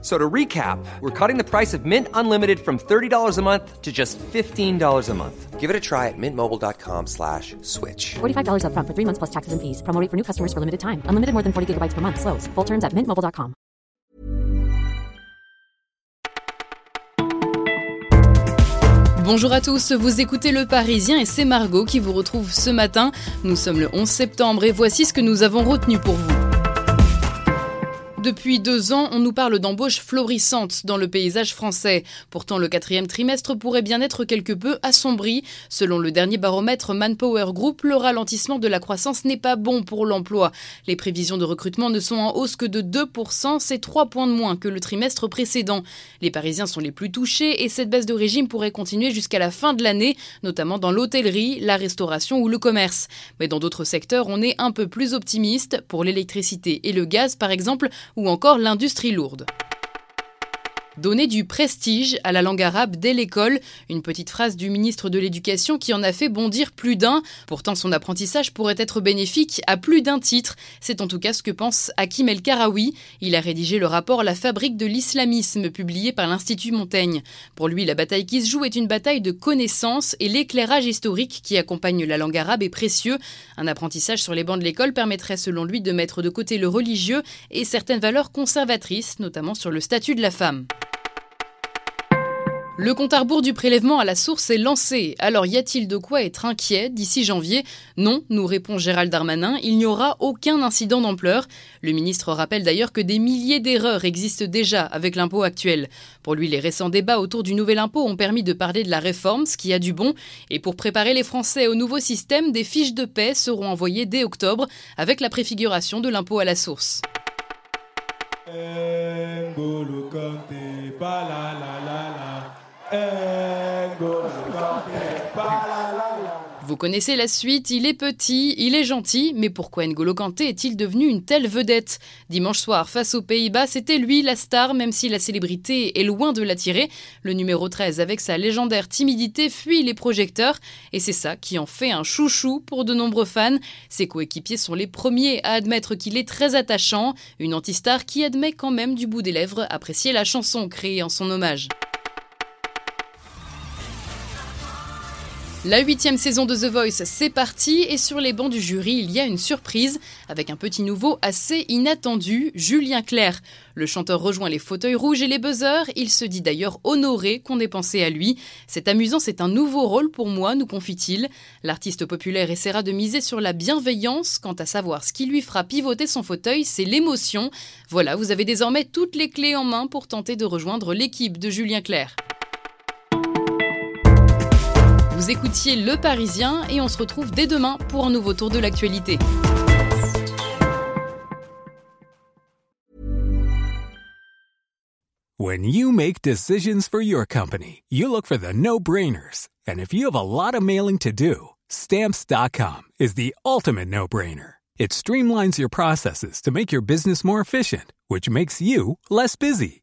So to recap, we're cutting the price of Mint Unlimited from $30 a month to just $15 a month. Give it a try at mintmobile.com slash switch. $45 upfront for three months plus taxes and fees. Promo rate for new customers for limited time. Unlimited more than 40 gigabytes per month. Slows. Full terms at mintmobile.com. Bonjour à tous, vous écoutez Le Parisien et c'est Margot qui vous retrouve ce matin. Nous sommes le 11 septembre et voici ce que nous avons retenu pour vous. Depuis deux ans, on nous parle d'embauches florissantes dans le paysage français. Pourtant, le quatrième trimestre pourrait bien être quelque peu assombri. Selon le dernier baromètre Manpower Group, le ralentissement de la croissance n'est pas bon pour l'emploi. Les prévisions de recrutement ne sont en hausse que de 2%, c'est 3 points de moins que le trimestre précédent. Les Parisiens sont les plus touchés et cette baisse de régime pourrait continuer jusqu'à la fin de l'année, notamment dans l'hôtellerie, la restauration ou le commerce. Mais dans d'autres secteurs, on est un peu plus optimiste. Pour l'électricité et le gaz, par exemple, ou encore l'industrie lourde. Donner du prestige à la langue arabe dès l'école, une petite phrase du ministre de l'Éducation qui en a fait bondir plus d'un. Pourtant, son apprentissage pourrait être bénéfique à plus d'un titre. C'est en tout cas ce que pense Hakim El Karawi. Il a rédigé le rapport La fabrique de l'islamisme, publié par l'Institut Montaigne. Pour lui, la bataille qui se joue est une bataille de connaissances et l'éclairage historique qui accompagne la langue arabe est précieux. Un apprentissage sur les bancs de l'école permettrait, selon lui, de mettre de côté le religieux et certaines valeurs conservatrices, notamment sur le statut de la femme. Le compte à rebours du prélèvement à la source est lancé. Alors y a-t-il de quoi être inquiet d'ici janvier? Non, nous répond Gérald Darmanin, il n'y aura aucun incident d'ampleur. Le ministre rappelle d'ailleurs que des milliers d'erreurs existent déjà avec l'impôt actuel. Pour lui, les récents débats autour du nouvel impôt ont permis de parler de la réforme, ce qui a du bon. Et pour préparer les Français au nouveau système, des fiches de paix seront envoyées dès octobre avec la préfiguration de l'impôt à la source. Vous connaissez la suite, il est petit, il est gentil, mais pourquoi N'Golo Kanté est-il devenu une telle vedette Dimanche soir, face aux Pays-Bas, c'était lui la star, même si la célébrité est loin de l'attirer. Le numéro 13, avec sa légendaire timidité, fuit les projecteurs, et c'est ça qui en fait un chouchou pour de nombreux fans. Ses coéquipiers sont les premiers à admettre qu'il est très attachant, une anti-star qui admet quand même du bout des lèvres apprécier la chanson créée en son hommage. La huitième saison de The Voice, c'est parti et sur les bancs du jury, il y a une surprise avec un petit nouveau assez inattendu, Julien Clerc. Le chanteur rejoint les fauteuils rouges et les buzzers, il se dit d'ailleurs honoré qu'on ait pensé à lui. C'est amusant, c'est un nouveau rôle pour moi, nous confie-t-il. L'artiste populaire essaiera de miser sur la bienveillance, quant à savoir ce qui lui fera pivoter son fauteuil, c'est l'émotion. Voilà, vous avez désormais toutes les clés en main pour tenter de rejoindre l'équipe de Julien Clerc. Vous écoutiez Le Parisien et on se retrouve dès demain pour un nouveau tour de l'actualité. When you make decisions for your company, you look for the no-brainers. And if you have a lot of mailing to do, stamps.com is the ultimate no-brainer. It streamlines your processes to make your business more efficient, which makes you less busy.